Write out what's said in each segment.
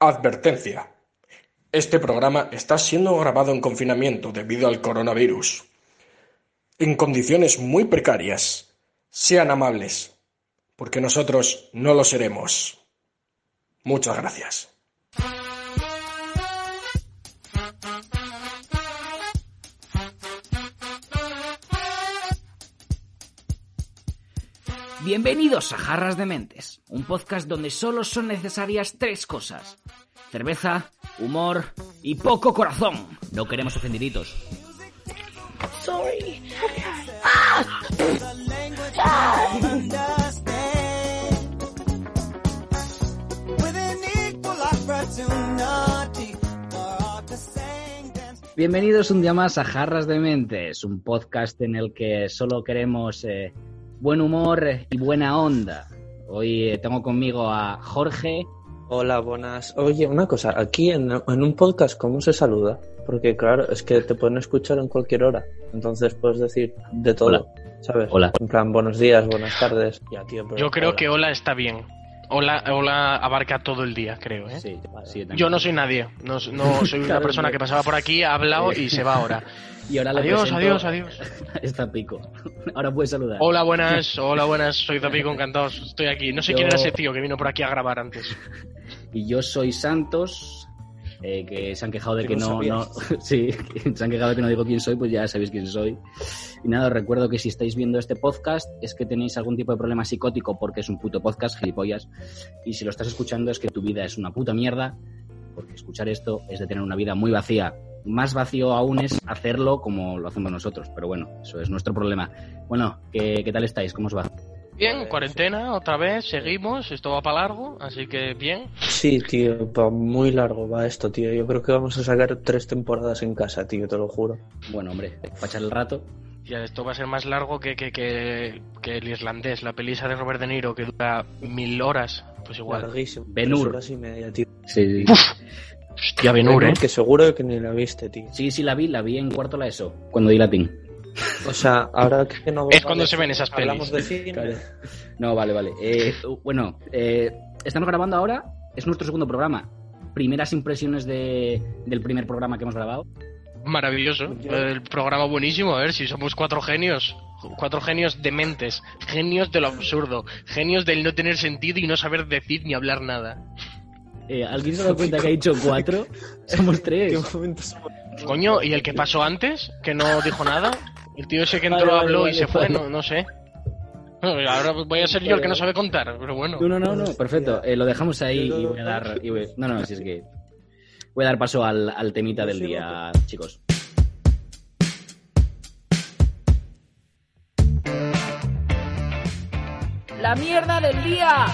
Advertencia. Este programa está siendo grabado en confinamiento debido al coronavirus. En condiciones muy precarias. Sean amables, porque nosotros no lo seremos. Muchas gracias. Bienvenidos a Jarras de Mentes, un podcast donde solo son necesarias tres cosas. Cerveza, humor y poco corazón. No queremos ofendidritos. Sorry. Bienvenidos un día más a Jarras de Mentes, un podcast en el que solo queremos eh, buen humor y buena onda. Hoy eh, tengo conmigo a Jorge. Hola, buenas. Oye, una cosa, aquí en, en un podcast, ¿cómo se saluda? Porque claro, es que te pueden escuchar en cualquier hora, entonces puedes decir de todo, Hola. ¿sabes? Hola. En plan, buenos días, buenas tardes. Ya, tío, pero Yo creo hola. que hola está bien. Hola, hola abarca todo el día, creo. ¿eh? Sí. Yo no soy nadie. No, no soy una persona que pasaba por aquí, ha hablado y se va ahora. Y ahora Adiós, adiós, adiós. a Esta pico. Ahora puedes saludar. Hola, buenas, hola, buenas. Soy Zapico, encantado. Estoy aquí. No sé Yo- quién era ese tío que vino por aquí a grabar antes. Y yo soy Santos, eh, que se han quejado de Que no no, no, sí, que se han quejado de que no digo quién soy, pues ya sabéis quién soy. Y nada, os recuerdo que si estáis viendo este podcast es que tenéis algún tipo de problema psicótico porque es un puto podcast, gilipollas. Y si lo estás escuchando es que tu vida es una puta mierda, porque escuchar esto es de tener una vida muy vacía. Más vacío aún es hacerlo como lo hacemos nosotros, pero bueno, eso es nuestro problema. Bueno, ¿qué, qué tal estáis? ¿Cómo os va? Bien, cuarentena, otra vez, seguimos. Esto va para largo, así que bien. Sí, tío, va muy largo va esto, tío. Yo creo que vamos a sacar tres temporadas en casa, tío, te lo juro. Bueno, hombre, para echar el rato. Ya, esto va a ser más largo que, que, que, que el irlandés, la pelisa de Robert De Niro, que dura mil horas. Pues igual. Larguísimo. Ben-Hur. Tres horas y media, tío. Sí, Hostia, Ben-Hur, ¿eh? Que seguro que ni la viste, tío. sí, sí la vi, la vi en cuarto la ESO, cuando di latín. O sea, ahora que no Es cuando se ven esas hablamos de pelis. No, vale, vale. Eh, bueno, eh, estamos grabando ahora, es nuestro segundo programa. Primeras impresiones de, del primer programa que hemos grabado. Maravilloso. El programa buenísimo. A ver si somos cuatro genios. Cuatro genios dementes. Genios de lo absurdo. Genios del no tener sentido y no saber decir ni hablar nada. Eh, ¿Alguien se ha dado cuenta que ha dicho cuatro? Somos tres. ¿Qué momento somos? Coño, ¿y el que pasó antes? Que no dijo nada. El tío ese que entró, vale, habló vale, y se fue. vale. No, no sé. Bueno, ahora voy a ser yo el que no sabe contar, pero bueno. No, no, no, no, perfecto. Eh, lo dejamos ahí y voy a dar... y voy- no, no, si es que... Voy a dar paso al, al temita del día, chicos. ¡La mierda del día!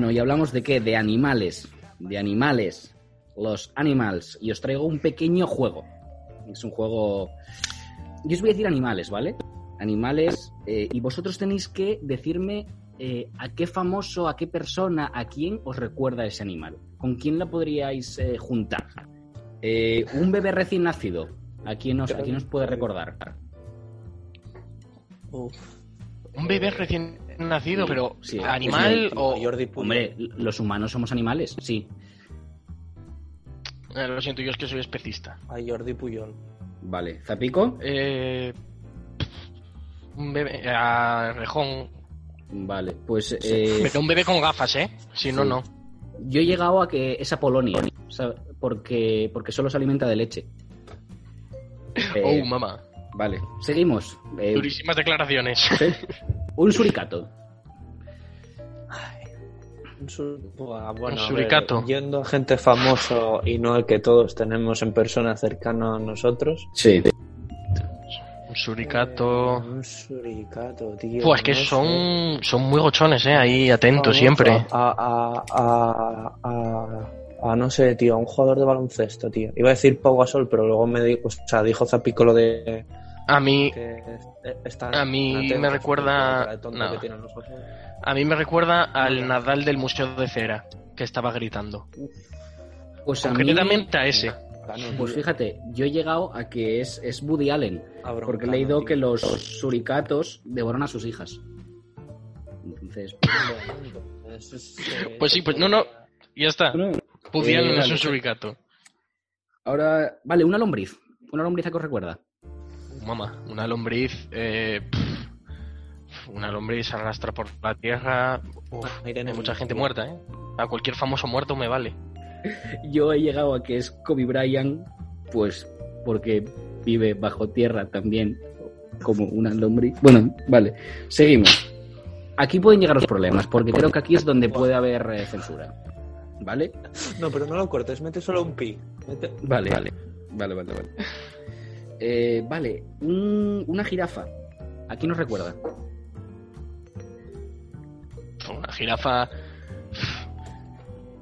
Bueno, y hablamos de qué? De animales. De animales. Los animals. Y os traigo un pequeño juego. Es un juego. Yo os voy a decir animales, ¿vale? Animales. eh, y vosotros tenéis que decirme eh, a qué famoso, a qué persona, a quién os recuerda ese animal. ¿Con quién la podríais eh, juntar? Eh, un bebé recién nacido. ¿A quién, os, ¿A quién os puede recordar? Uf. Un bebé recién nacido, Sí, pero sí, animal o... Jordi Puyol. Hombre, los humanos somos animales, sí. Eh, lo siento, yo es que soy especista. A Jordi Puyol. Vale. ¿Zapico? Eh, un bebé... A Rejón. Vale, pues eh, Pero un bebé con gafas, ¿eh? Si no, Sí. no. yo he llegado a que es a Polonia, o sea, porque, porque solo se alimenta de leche. Eh, Oh, mamá. vale, seguimos. Eh, Durísimas declaraciones. un suricato. Un sur- Buah, bueno, Un ver, suricato. yendo a gente famoso y no el que todos tenemos en persona cercano a nosotros. Sí. Un suricato. Eh, Un suricato, tío. Pues que no sé. son, son muy gochones, ¿eh? Ahí atentos siempre. A, a, a, a- a, no sé, tío, a un jugador de baloncesto, tío. Iba a decir Pau Gasol, pero luego me dijo, o sea, dijo Zapico lo de A mí, A atentos, me recuerda- a mí me recuerda al Nadal del Museo de Cera, que estaba gritando. Pues a mí, Concretamente a ese. Cano, pues fíjate, yo he llegado a que es, es Woody Allen, Cabrón, porque he leído tío. que los suricatos devoran a sus hijas. Entonces, eh, Pues sí, pues no, no. Ya está. Pudian Eh, no es un suricato. ahora, vale, una lombriz. Una lombriz a que os recuerda. Mamá, una lombriz. eh, pff, una lombriz se arrastra por la tierra. Uf, hay mucha gente muerta, ¿eh? A cualquier famoso muerto me vale. Yo he llegado a que es Kobe Bryant, pues porque vive bajo tierra también, como una lombriz. Bueno, vale, seguimos. Aquí pueden llegar los problemas, porque creo que aquí es donde puede haber eh, censura. ¿Vale? No, pero no lo cortes, mete solo un pi. Mete- Vale, vale. Vale, vale, vale. Eh, vale, un- una jirafa. Aquí nos recuerda. Una jirafa.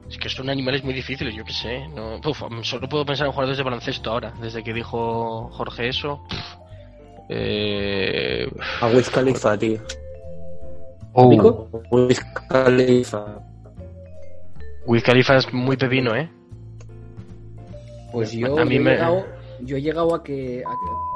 Es que son animales muy difíciles, yo qué sé. No, Uf, solo puedo pensar en jugadores de baloncesto ahora, desde que dijo Jorge eso. Eh, A Wiz Khalifa, tío. Oh. ¿Pico? Wiz Khalifa. Wiz Khalifa es muy pepino, ¿eh? Pues yo, A mí yo he, me- llegado, yo he llegado a que. a que-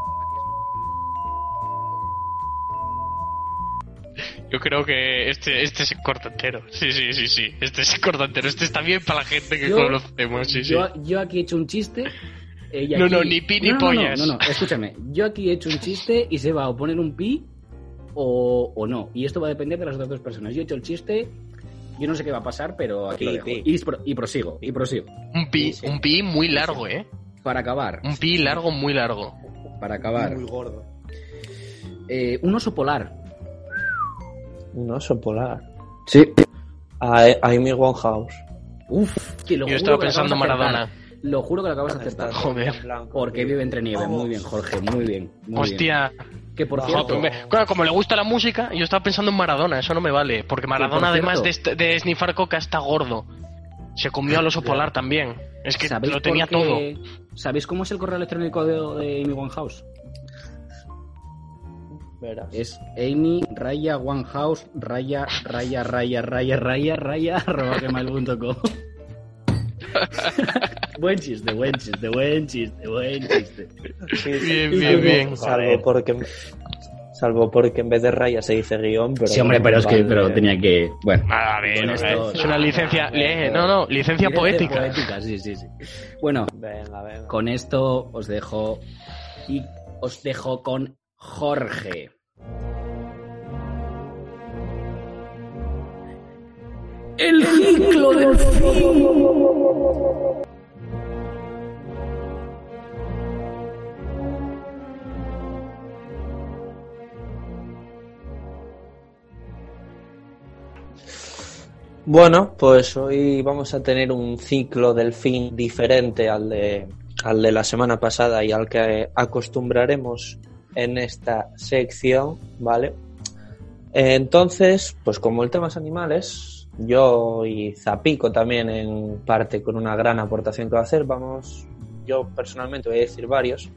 Yo creo que este, este se corta entero. Sí, sí, sí, sí. Este se corta entero. Este está bien para la gente que Yo- conocemos, sí, sí. yo, yo aquí he hecho un chiste. y No, aquí- no, ni pi ni no, no, no, pollas. No, no, escúchame. Yo aquí he hecho un chiste y se va a poner un pi o, o no. Y esto va a depender de las otras dos personas. Yo he hecho el chiste, yo no sé qué va a pasar, pero aquí lo Pi, dejo. pi. Y, pro- y prosigo, y prosigo. Un pi, un pi muy largo, ¿eh? Para acabar, Un pi largo, muy largo. para acabar. Muy gordo. Eh, un oso polar. Un oso polar. Sí. A Amy Winehouse. Uf, que lo Yo juro estaba pensando Maradona. Lo juro que lo acabas de acertar. Joder. Porque vive entre nieve. Muy bien, Jorge, muy bien. Muy bien. Hostia. Que por Ojo, cierto, Joder, me- claro, como le gusta la música, yo estaba pensando en Maradona, eso no me vale. Porque Maradona, por además de, cierto- est- de snifar coca, está gordo. Se comió al oso polar también. Es que ¿sabéis lo tenía todo. ¿Sabéis cómo es el correo electrónico de, de Amy Winehouse? Verás. Es Amy raya Winehouse raya raya raya raya raya raya arroba gmail.com. buen chiste, buen chiste, buen chiste, buen chiste. Sí, sí. Bien, bien, bien. Salvo porque, salvo porque en vez de raya se dice guion, pero... sí, hombre, pero es que vale. pero tenía que. Bueno. A ver, a ver, esto- es una licencia. le- no, no, licencia poética. poética, sí, sí, sí. Bueno, Venga, venga. con esto os dejo. Y os dejo con Jorge. El ciclo del Bueno, pues hoy vamos a tener un ciclo del fin diferente al de, al de la semana pasada y al que acostumbraremos en esta sección, ¿vale? Entonces, pues como el tema es animales, yo y Zapico también en parte con una gran aportación que va a hacer, vamos, yo personalmente voy a decir varios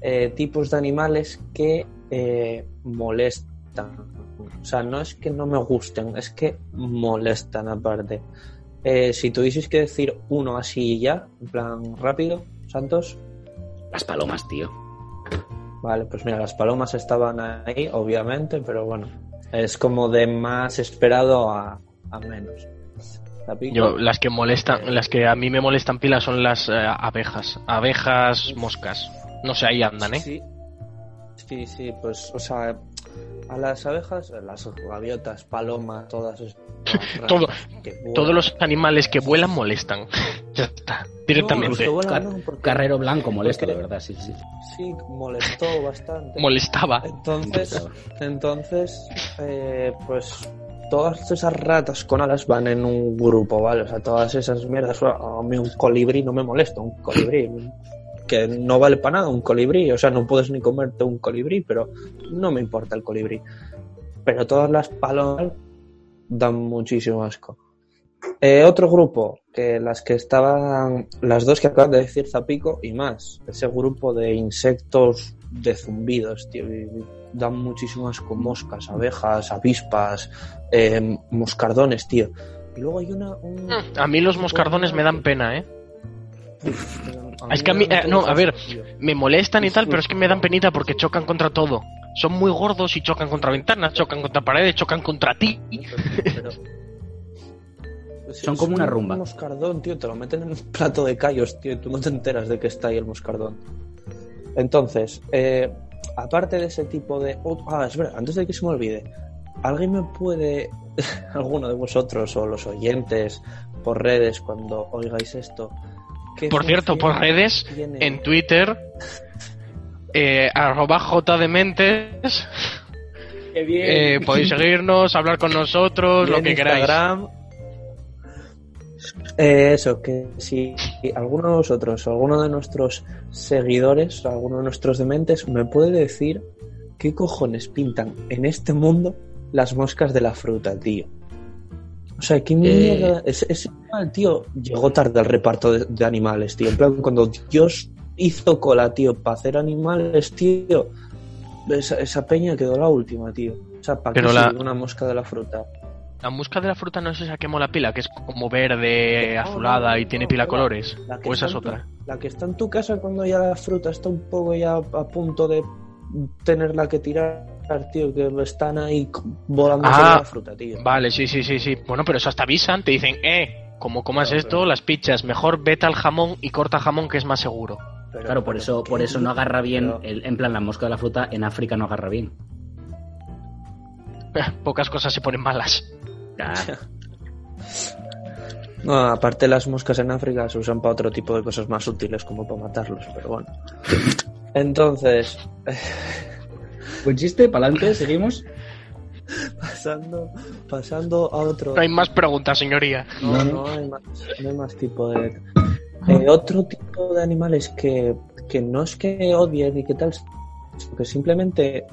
eh, tipos de animales que eh, molestan. O sea, no es que no me gusten, es que molestan aparte. Eh, si tuvieseis que decir uno así y ya, en plan rápido, Santos, Las palomas, tío. vale, pues mira, las palomas estaban ahí, obviamente, pero bueno, es como de más esperado a, a menos. Zapico. Yo, las que molestan, las que a mí me molestan pilas son las eh, abejas. Abejas, moscas. No sé, ahí andan, ¿eh? Sí, sí, sí, pues, o sea, a las abejas, las gaviotas, palomas, todas Todo- vuelan. Todos los animales que vuelan molestan. ya está, directamente. vuelan no, porque- Carrero blanco molesta, de verdad, sí, sí. Sí, molestó bastante. Molestaba. Entonces, entonces eh, pues todas esas ratas con alas van en un grupo, ¿vale? O sea, todas esas mierdas. A mí un colibrí no me molesta, un colibrí. Que no vale para nada un colibrí. O sea, no puedes ni comerte un colibrí, pero no me importa el colibrí. Pero todas las palomas dan muchísimo asco. Eh, otro grupo, que las que estaban, las dos que acaban de decir Zapico y más, ese grupo de insectos de zumbidos, tío, y dan muchísimo asco, moscas, abejas, avispas, eh, moscardones, tío. Y luego hay una... un- A mí los moscardones me dan pena, ¿eh? A Es que a mí- eh, no, a ver. Me molestan y tal, pero es que me dan penita porque chocan contra todo. Son muy gordos y chocan contra ventanas, chocan contra paredes, chocan contra ti. Pero- Son es como una un rumba. moscardón, tío, te lo meten en un plato de callos, tío, y tú no te enteras de que está ahí el moscardón. Entonces, eh, aparte de ese tipo de... oh, ah, es verdad, antes de que se me olvide, ¿alguien me puede, alguno de vosotros o los oyentes por redes cuando oigáis esto? Por cierto, por redes, en Twitter, eh, arroba jdementes, Qué bien. eh, podéis seguirnos, hablar con nosotros, lo que queráis. Instagram. Eh, eso, que si alguno de vosotros alguno de nuestros seguidores, alguno de nuestros dementes, me puede decir qué cojones pintan en este mundo las moscas de la fruta, tío. O sea, qué mierda. Ese, ese animal, tío, llegó tarde al reparto de, de animales, tío. En plan, cuando Dios hizo cola, tío, para hacer animales, tío, esa, esa peña quedó la última, tío. O sea, ¿para qué Pero la- sirve una mosca de la fruta? La mosca de la fruta no es esa que mola pila, que es como verde, azulada y tiene pila colores. La O esa es tu- otra. La que está en tu casa cuando ya la fruta está un poco ya a punto de tenerla que tirar, tío, que están ahí volando Ah, la fruta, tío. Vale, sí, sí, sí, sí. Bueno, pero eso hasta avisan, te dicen, eh, como comas Claro, esto, pero- las pichas, mejor vete al jamón y corta jamón que es más seguro. Pero- Claro, por pero eso, ¿qué por eso no agarra bien, el- en plan la mosca de la fruta en África no agarra bien. Pocas cosas se ponen malas. Claro. No, aparte las moscas en África se usan para otro tipo de cosas más útiles como para matarlos, pero bueno. Entonces, Buen chiste, para adelante, seguimos. pasando, pasando a otro... No hay más preguntas, señoría. No, no hay más, no hay más tipo de... Eh, otro tipo de animales que, que no es que odie ni que tal, sino que simplemente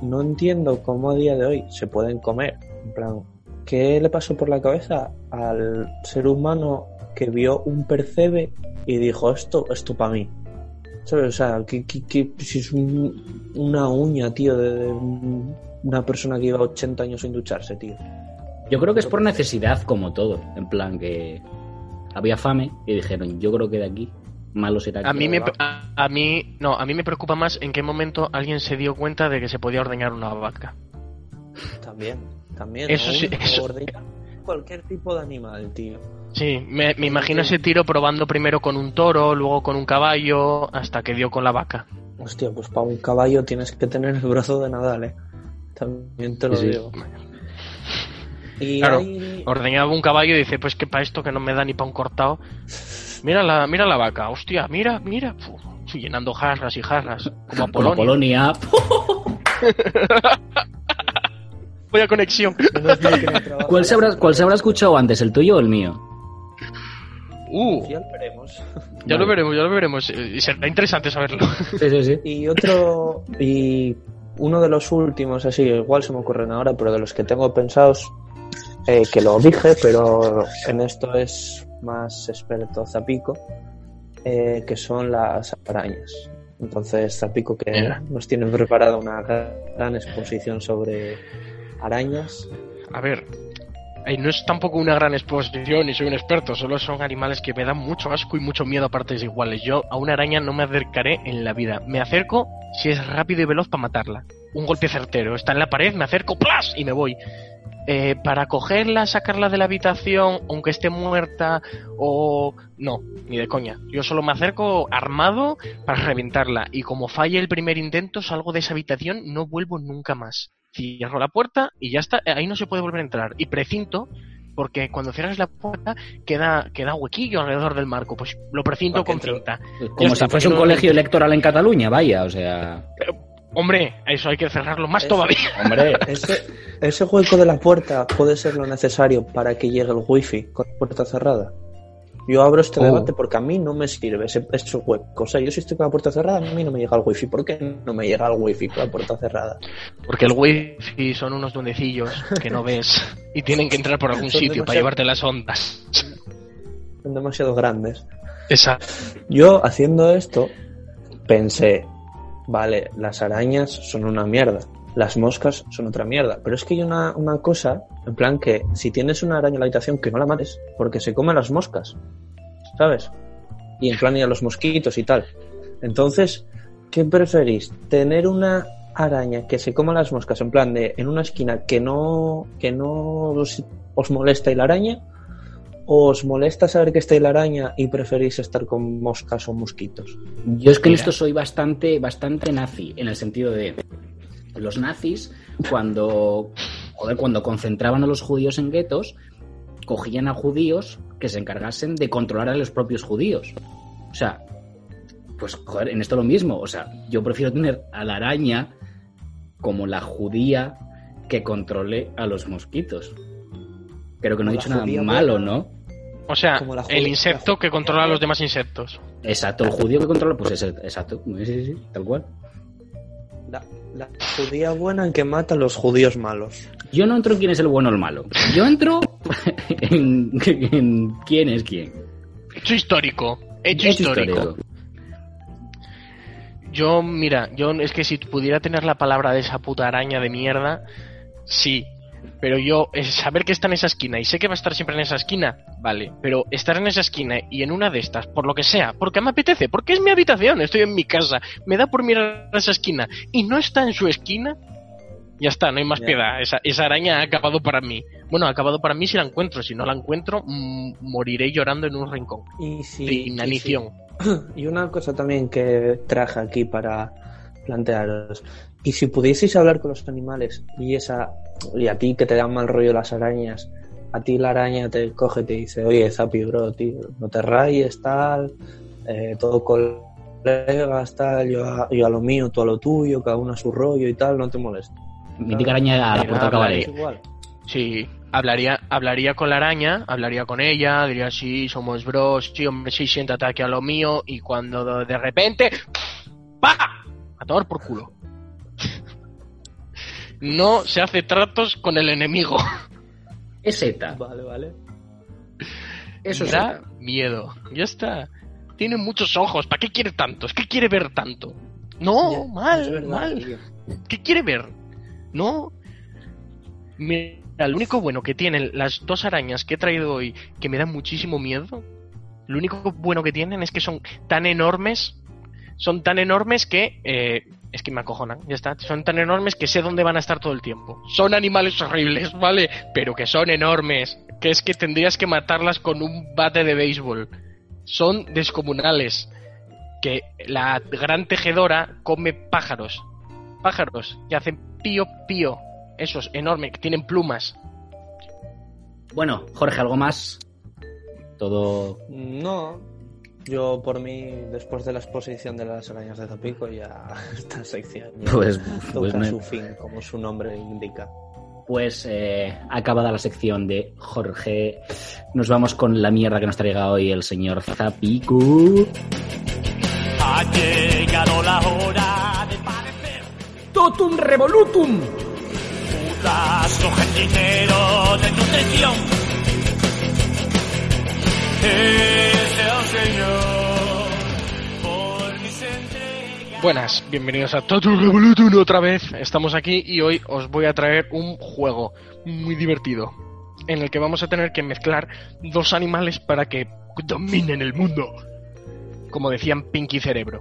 no entiendo cómo a día de hoy se pueden comer. En plan, ¿qué le pasó por la cabeza al ser humano que vio un percebe y dijo esto, esto para mí? ¿Sabes? O sea, que, que- que si es un- una uña, tío, de, de un- una persona que lleva 80 años sin ducharse, tío. Yo creo que es por necesidad, como todo. En plan que había fame y dijeron, yo creo que de aquí malo será. A que- mí, me, a, a mí, no, a mí me preocupa más en qué momento alguien se dio cuenta de que se podía ordeñar una vaca. También, también. Eso o sí, eso- ordeñar Cualquier tipo de animal, tío. Sí, me, me imagino ese tiro probando primero con un toro, luego con un caballo, hasta que dio con la vaca. Hostia, pues para un caballo tienes que tener el brazo de Nadal, eh. También te lo Sí, digo. Y Claro, hay- Ordeñaba un caballo y dice, pues que para esto que no me da ni para un cortado. Mira la, mira la vaca, hostia, mira, mira. Uf, llenando jarras y jarras, como Como Apolonia. Polonia. Conexión. que no trabaja ¿Cuál se, habrá, ¿Cuál se habrá escuchado antes, el tuyo o el mío? Uh, Ya lo veremos. ya lo veremos, ya lo veremos. Eh, Será interesante saberlo. Sí, sí, sí. Y otro, y uno de los últimos, así, igual se me ocurren ahora, pero de los que tengo pensados, eh, que lo dije, pero en esto es más experto Zapico, eh, que son las arañas. Entonces, Zapico, que Mira. nos tiene preparada una gran exposición sobre arañas. A ver, no es tampoco una gran exposición y soy un experto, solo son animales que me dan mucho asco y mucho miedo a partes iguales. Yo a una araña no me acercaré en la vida. Me acerco si es rápido y veloz para matarla. Un golpe certero, está en la pared, me acerco, ¡plas! y me voy. Eh, para cogerla, sacarla de la habitación, aunque esté muerta o... No, ni de coña. Yo solo me acerco armado para reventarla y como falle el primer intento, salgo de esa habitación, no vuelvo nunca más. Cierro la puerta y ya está, ahí no se puede volver a entrar. Y precinto, porque cuando cierras la puerta queda, queda huequillo alrededor del marco, pues lo precinto con cinta. Como si fuese un colegio electoral en Cataluña, vaya, o sea. Hombre, eso hay que cerrarlo más todavía. Hombre, Ese, ese hueco de la puerta puede ser lo necesario para que llegue el wifi con la puerta cerrada. Yo abro este Oh. debate porque a mí no me sirve ese, ese hueco. O sea, yo si estoy con la puerta cerrada, a mí no me llega el wifi. ¿Por qué no me llega el wifi con la puerta cerrada? Porque el wifi son unos duendecillos que no ves y tienen que entrar por algún Son sitio para llevarte las ondas. Son demasiado grandes. Exacto. Yo haciendo esto pensé, vale, las arañas son una mierda, las moscas son otra mierda, pero es que hay una, una cosa, en plan que si tienes una araña en la habitación que no la mates, porque se comen las moscas, ¿sabes? Y en plan y a los mosquitos y tal. Entonces, ¿qué preferís? ¿Tener una araña que se coma las moscas en plan de en una esquina que no que no os, os molesta y la araña? ¿O os molesta saber que está ahí la araña y preferís estar con moscas o mosquitos? yo es que en esto soy bastante, bastante nazi, en el sentido de los nazis, cuando, joder, cuando concentraban a los judíos en guetos, cogían a judíos que se encargasen de controlar a los propios judíos. O sea, pues joder, en esto lo mismo. O sea, yo prefiero tener a la araña como la judía que controle a los mosquitos. Creo que no he dicho nada malo, buena. ¿no? O sea, Como la el insecto que controla a los demás insectos. Exacto, el judío que controla, pues ese, exacto, sí, sí, sí, tal cual. La, la judía buena en que mata a los judíos malos. Yo no entro en quién es el bueno o el malo. Yo entro en, en quién es quién. Hecho histórico. Hecho, Hecho histórico. histórico. Yo, mira, yo es que si pudiera tener la palabra de esa puta araña de mierda, sí. Pero yo, saber que está en esa esquina y sé que va a estar siempre en esa esquina, vale. Pero estar en esa esquina y en una de estas, por lo que sea, porque me apetece, porque es mi habitación, estoy en mi casa, me da por mirar a esa esquina y no está en su esquina, ya está, no hay más Ya. piedad. Esa, esa araña ha acabado para mí. Bueno, ha acabado para mí si la encuentro. Si no la encuentro, mm, moriré llorando en un rincón. Y si, de y inanición. si- Y una cosa también que traje aquí para plantearos. Y si pudieseis hablar con los animales y esa y a ti que te dan mal rollo las arañas, a ti la araña te coge y te dice, oye, Zapi, bro, tío, no te rayes, tal, eh, todo colegas, tal, yo a, yo a lo mío, tú a lo tuyo, cada uno a su rollo y tal, no te molesta. Mítica araña a la puerta cabaret. igual. Sí, hablaría, hablaría con la araña, hablaría con ella, diría sí, somos bros, sí, hombre, sí, siéntate aquí a lo mío, y cuando de repente, ¡pa! A tomar por culo. No se hace tratos con el enemigo. Es ETA. Vale, vale. Eso es da miedo. Ya está. Tiene muchos ojos. ¿Para qué quiere tantos? ¿Qué quiere ver tanto? No, Ya, mal, verdad, mal. tío. ¿Qué quiere ver? No. Mira, lo único bueno que tienen las dos arañas que he traído hoy, que me dan muchísimo miedo, lo único bueno que tienen es que son tan enormes, son tan enormes que... eh, es que me acojonan, ya está. Son tan enormes que sé dónde van a estar todo el tiempo. Son animales horribles, ¿vale? Pero que son enormes. Que es que tendrías que matarlas con un bate de béisbol. Son descomunales. Que la gran tejedora come pájaros pájaros que hacen pío pío. Esos enormes, que tienen plumas. Bueno, Jorge, ¿algo más? Todo. No, yo por mí, después de la exposición de las arañas de Zapico, ya esta sección ya Pues, toca pues, me- su fin, como su nombre indica. pues eh, acabada la sección de Jorge, nos vamos con la mierda que nos traiga hoy el señor Zapiku. Ha llegado la hora de parecer Totum revolutum. putas dinero de nutrición. Buenas, bienvenidos a Total Revolution otra vez. Estamos aquí y hoy os voy a traer un juego muy divertido en el que vamos a tener que mezclar dos animales para que dominen el mundo. Como decían Pinky Cerebro.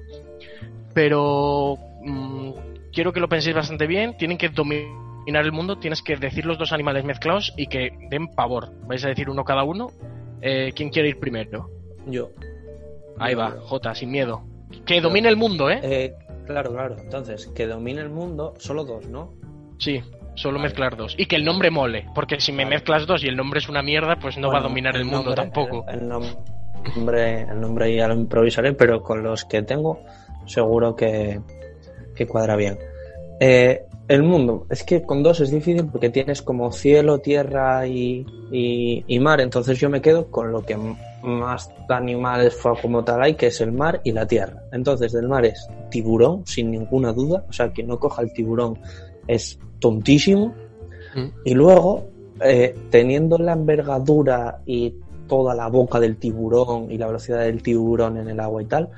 Pero mm, quiero que lo penséis bastante bien. Tienen que dominar el mundo. Tienes que decir los dos animales mezclados y que den pavor. Vais a decir uno cada uno. Eh, ¿Quién quiere ir primero? Yo. Ahí va. Jota, sin miedo. Que domine el mundo, ¿eh? Eh, claro, claro. Entonces, que domine el mundo, solo dos, ¿no? Sí, solo Vale. mezclar dos. Y que el nombre mole, porque si me Vale. mezclas dos y el nombre es una mierda, pues no va a dominar el, mundo nombre- tampoco. El, el nombre, el nombre ya lo improvisaré, pero con los que tengo, seguro que, que cuadra bien. Eh, el mundo, es que con dos es difícil porque tienes como cielo, tierra y, y- y mar, entonces yo me quedo con lo que más animales como tal hay, que es el mar y la tierra. Entonces del mar es tiburón, sin ninguna duda, o sea, quien no coja el tiburón es tontísimo. Mm. Y luego, eh, teniendo la envergadura y toda la boca del tiburón y la velocidad del tiburón en el agua y tal,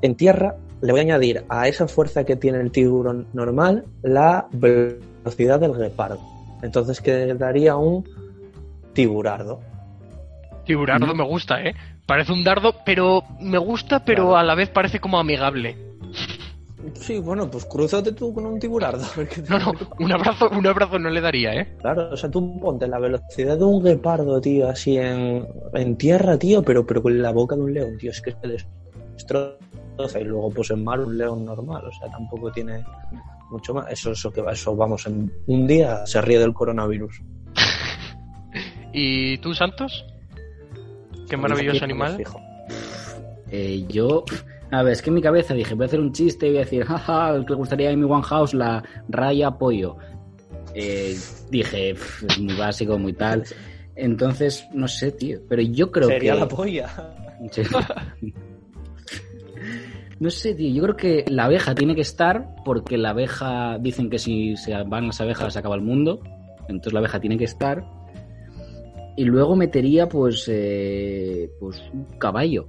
en tierra le voy a añadir a esa fuerza que tiene el tiburón normal la velocidad del guepardo. Entonces quedaría un tiburardo. Tiburardo Mm. me gusta, ¿eh? Parece un dardo, pero me gusta, pero Claro. a la vez parece como amigable. Sí, bueno, pues cruzate tú con un tiburardo. No, no, un abrazo, un abrazo no le daría, ¿eh? Claro, o sea, tú ponte la velocidad de un guepardo, tío, así en, en tierra, tío, pero, pero con la boca de un león, tío, es que se destroza. Y luego, pues en mar, un león normal, o sea, tampoco tiene mucho más. Eso, eso que va, eso, vamos, en un día se ríe del coronavirus. ¿Y tú, Santos? Qué Aquí maravilloso animal. fijo. Eh, yo, a ver, es que en mi cabeza dije, voy a hacer un chiste y voy a decir, jaja, el que le gustaría en mi One House, la raya pollo. Eh, dije, "Pf, es muy básico, muy tal. Entonces, no sé, tío, pero yo creo Sería que... la polla. No sé, tío. Yo creo que la abeja tiene que estar porque la abeja dicen que si se van las abejas se acaba el mundo. Entonces la abeja tiene que estar. Y luego metería, pues, eh, pues un caballo.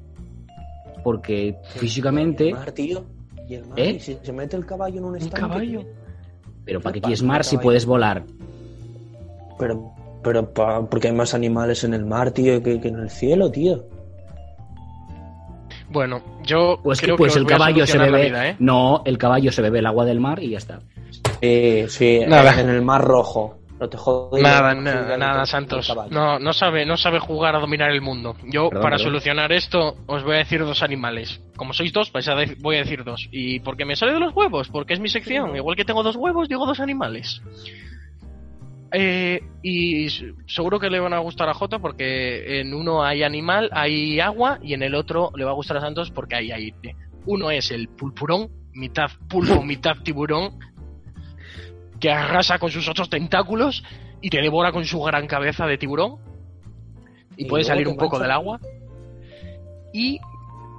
Porque físicamente. El mar, tío. Y el mar, ¿Eh? y si se mete el caballo en un ¿Un estanque. caballo? tío. Pero ¿para qué quieres un mar si caballo. puedes volar? Pero, pero pa- porque hay más animales en el mar, tío, que, que en el cielo, tío. Bueno, yo Pues, creo pues que el caballo se bebe. vida, ¿eh? No, el caballo se bebe el agua del mar y ya está. Sí, sí, Nada. en el mar rojo. No te jodas. Nada, no, nada, nada, Santos. No, no sabe, no sabe jugar a dominar el mundo. Yo, Perdón, para perdón. solucionar esto, os voy a decir dos animales. Como sois dos, vais a de- voy a decir dos. Y porque me sale de los huevos, porque es mi sección. Igual que tengo dos huevos, digo dos animales. Eh, y seguro que le van a gustar a Jota porque en uno hay animal, hay agua, y en el otro le va a gustar a Santos porque hay aire. Uno es el pulpurón, mitad pulpo, mitad tiburón, que arrasa con sus ocho tentáculos y te devora con su gran cabeza de tiburón. Y, Y puede salir un poco mancha. del agua.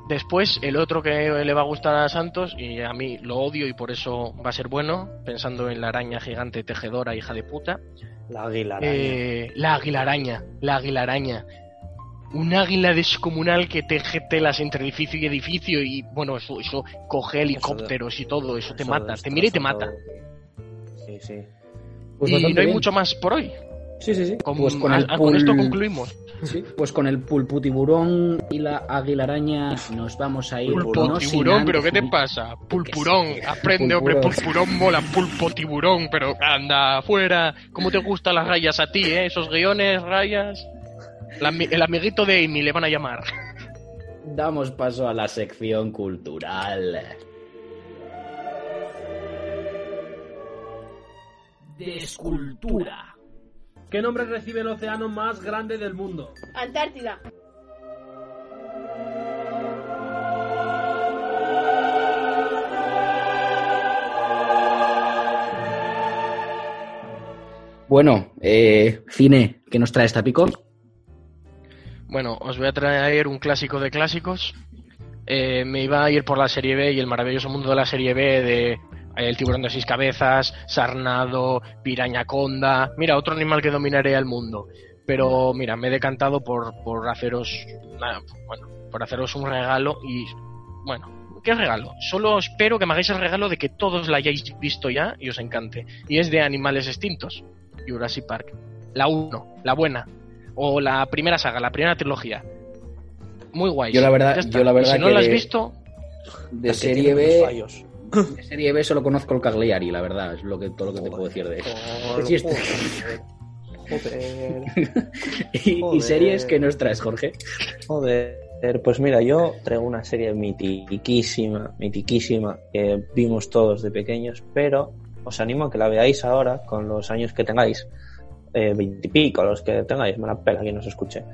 Después el otro que le va a gustar a Santos, y a mí lo odio y por eso va a ser bueno, pensando en la araña gigante tejedora, hija de puta. La águila. araña. Eh, la águila-araña, la águila-araña. Un águila descomunal que teje telas entre edificio y edificio y, bueno, eso, eso coge helicópteros y todo, eso te mata, te mira y te mata. Sí, sí. Pues y no hay bien. mucho más por hoy. Sí, sí, sí. Con, pues con, a- el a- con esto concluimos. Sí, pues con el pulpo tiburón y la águila araña nos vamos a ir. Pulpo no pero ¿qué te pasa? Pulpurón, aprende, hombre, pulpurón. mola, pulpo tiburón, pero anda afuera. ¿Cómo te gustan las rayas a ti, eh? Esos guiones, rayas. El, ami- el amiguito de Amy le van a llamar. Damos paso a la sección cultural. de escultura. ¿Qué nombre recibe el océano más grande del mundo? Antártida. Bueno, eh, cine, ¿qué nos trae esta pico? Bueno, os voy a traer un clásico de clásicos. Eh, me iba a ir por la serie B y el maravilloso mundo de la serie B de El tiburón de seis cabezas, Sarnado, Pirañaconda. Mira, otro animal que dominaría el mundo. Pero mira, me he decantado por, por haceros. nada, bueno, por haceros un regalo y. Bueno, ¿qué regalo? Solo espero que me hagáis el regalo de que todos la hayáis visto ya y os encante. Y es de Animales Extintos, Jurassic Park. La 1, la buena. O la primera saga, la primera trilogía. Muy guay. Yo la verdad- yo la verdad Y si no que la has visto, De serie B, fallos. De serie B solo conozco el Cagliari, la verdad, es lo que todo lo que te puedo decir de eso. Joder, este- Joder. y, series que nos traes, Jorge. Joder, pues mira, yo traigo una serie mitiquísima, mitiquísima, que vimos todos de pequeños, pero os animo a que la veáis ahora, con los años que tengáis, eh, veintipico, los que tengáis, me la pela quien nos escuche.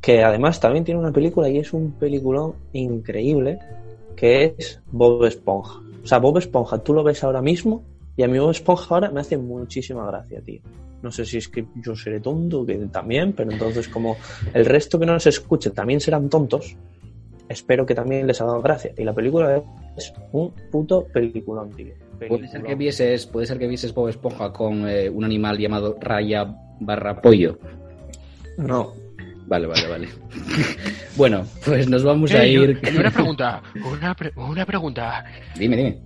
Que además también tiene una película y es un peliculón increíble, que es Bob Esponja. O sea, Bob Esponja, tú lo ves ahora mismo y a mí Bob Esponja ahora me hace muchísima gracia, tío. No sé si es que yo seré tonto, que también, pero entonces como el resto que no nos escuche también serán tontos, espero que también les haga gracia. Y la película es un puto peliculón, tío. Puede ser que vieses, puede ser que vieses Bob Esponja con eh, un animal llamado raya barra pollo. No, Vale, vale, vale. bueno, pues nos vamos a Eh, yo- ir. una pregunta, una, pre- una pregunta. dime, dime.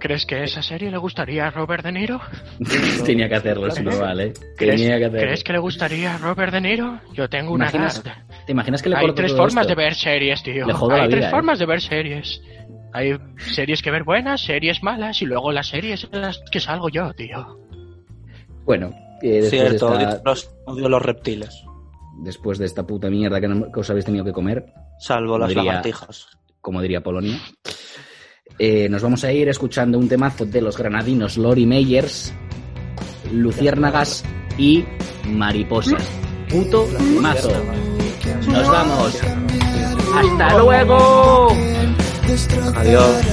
¿Crees que esa serie le gustaría a Robert De Niro? Tenía que hacerlo, normal, ¿eh? ¿Crees, Tenía que hacerlo. ¿Crees que le gustaría a Robert De Niro? Yo tengo una ¿Imaginas- edad. ¿Te imaginas que le Hay tres formas esto? de ver series, tío. Le jodo Hay la tres vida, ¿eh? formas de ver series. Hay series que ver buenas, series malas y luego las series en las que salgo yo, tío. Bueno, eh, después, cierto, odio los, odio los reptiles, después de esta puta mierda que, no- que os habéis tenido que comer, salvo las Diría- lagartijas. como diría Polonia, eh, nos vamos a ir escuchando un temazo de los granadinos Lori Meyers, Luciérnagas y Mariposas. Puto mazo. Nos vamos. ¡Hasta luego! Adiós,